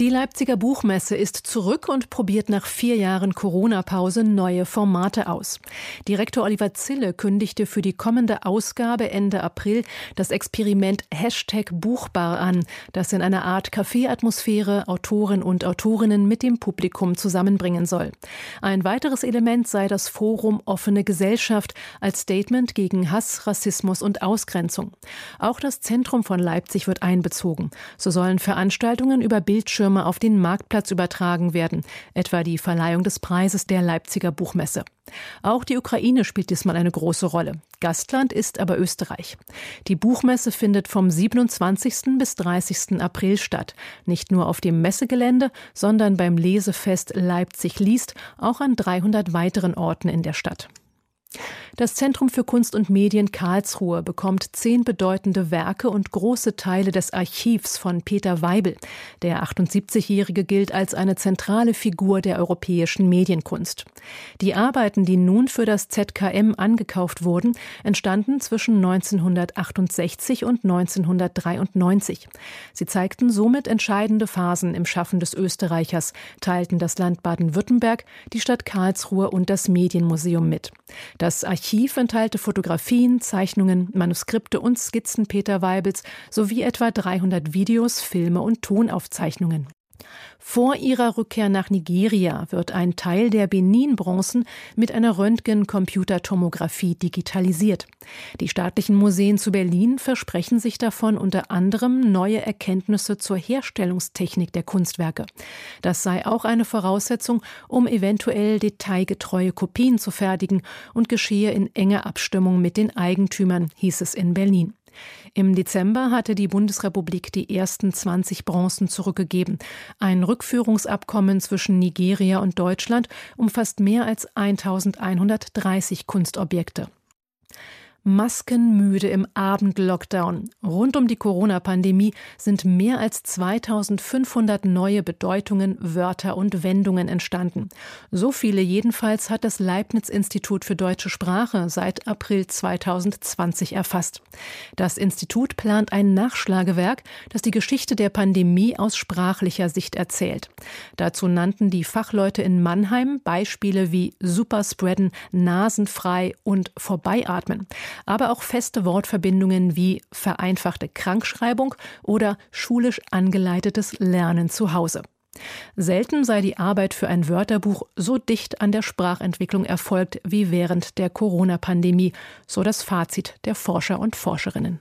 die Leipziger Buchmesse ist zurück und probiert nach vier Jahren Corona-Pause neue Formate aus. Direktor Oliver Zille kündigte für die kommende Ausgabe Ende April das Experiment Hashtag Buchbar an, das in einer Art Café-Atmosphäre Autoren und Autorinnen mit dem Publikum zusammenbringen soll. Ein weiteres Element sei das Forum Offene Gesellschaft als Statement gegen Hass, Rassismus und Ausgrenzung. Auch das Zentrum von Leipzig wird einbezogen. So sollen Veranstaltungen über Bildschirme Bildschirme auf den Marktplatz übertragen werden, etwa die Verleihung des Preises der Leipziger Buchmesse. Auch die Ukraine spielt diesmal eine große Rolle. Gastland ist aber Österreich. Die Buchmesse findet vom 27. bis 30. April statt. Nicht nur auf dem Messegelände, sondern beim Lesefest Leipzig liest, auch an 300 weiteren Orten in der Stadt. Das Zentrum für Kunst und Medien Karlsruhe bekommt zehn bedeutende Werke und große Teile des Archivs von Peter Weibel. Der 78-Jährige gilt als eine zentrale Figur der europäischen Medienkunst. Die Arbeiten, die nun für das ZKM angekauft wurden, entstanden zwischen 1968 und 1993. Sie zeigten somit entscheidende Phasen im Schaffen des Österreichers, teilten das Land Baden-Württemberg, die Stadt Karlsruhe und das Medienmuseum mit. Das Archiv enthalte Fotografien, Zeichnungen, Manuskripte und Skizzen Peter Weibels sowie etwa 300 Videos, Filme und Tonaufzeichnungen. Vor ihrer Rückkehr nach Nigeria wird ein Teil der Benin-Bronzen mit einer Röntgen-Computertomographie digitalisiert. Die staatlichen Museen zu Berlin versprechen sich davon unter anderem neue Erkenntnisse zur Herstellungstechnik der Kunstwerke. Das sei auch eine Voraussetzung, um eventuell detailgetreue Kopien zu fertigen und geschehe in enger Abstimmung mit den Eigentümern, hieß es in Berlin. Im Dezember hatte die Bundesrepublik die ersten 20 Bronzen zurückgegeben. Ein Rückführungsabkommen zwischen Nigeria und Deutschland umfasst mehr als 1130 Kunstobjekte. Maskenmüde im Abendlockdown. Rund um die Corona-Pandemie sind mehr als 2500 neue Bedeutungen, Wörter und Wendungen entstanden. So viele jedenfalls hat das Leibniz-Institut für deutsche Sprache seit April 2020 erfasst. Das Institut plant ein Nachschlagewerk, das die Geschichte der Pandemie aus sprachlicher Sicht erzählt. Dazu nannten die Fachleute in Mannheim Beispiele wie Superspreaden, Nasenfrei und Vorbeiatmen aber auch feste Wortverbindungen wie vereinfachte Krankschreibung oder schulisch angeleitetes Lernen zu Hause. Selten sei die Arbeit für ein Wörterbuch so dicht an der Sprachentwicklung erfolgt wie während der Corona-Pandemie, so das Fazit der Forscher und Forscherinnen.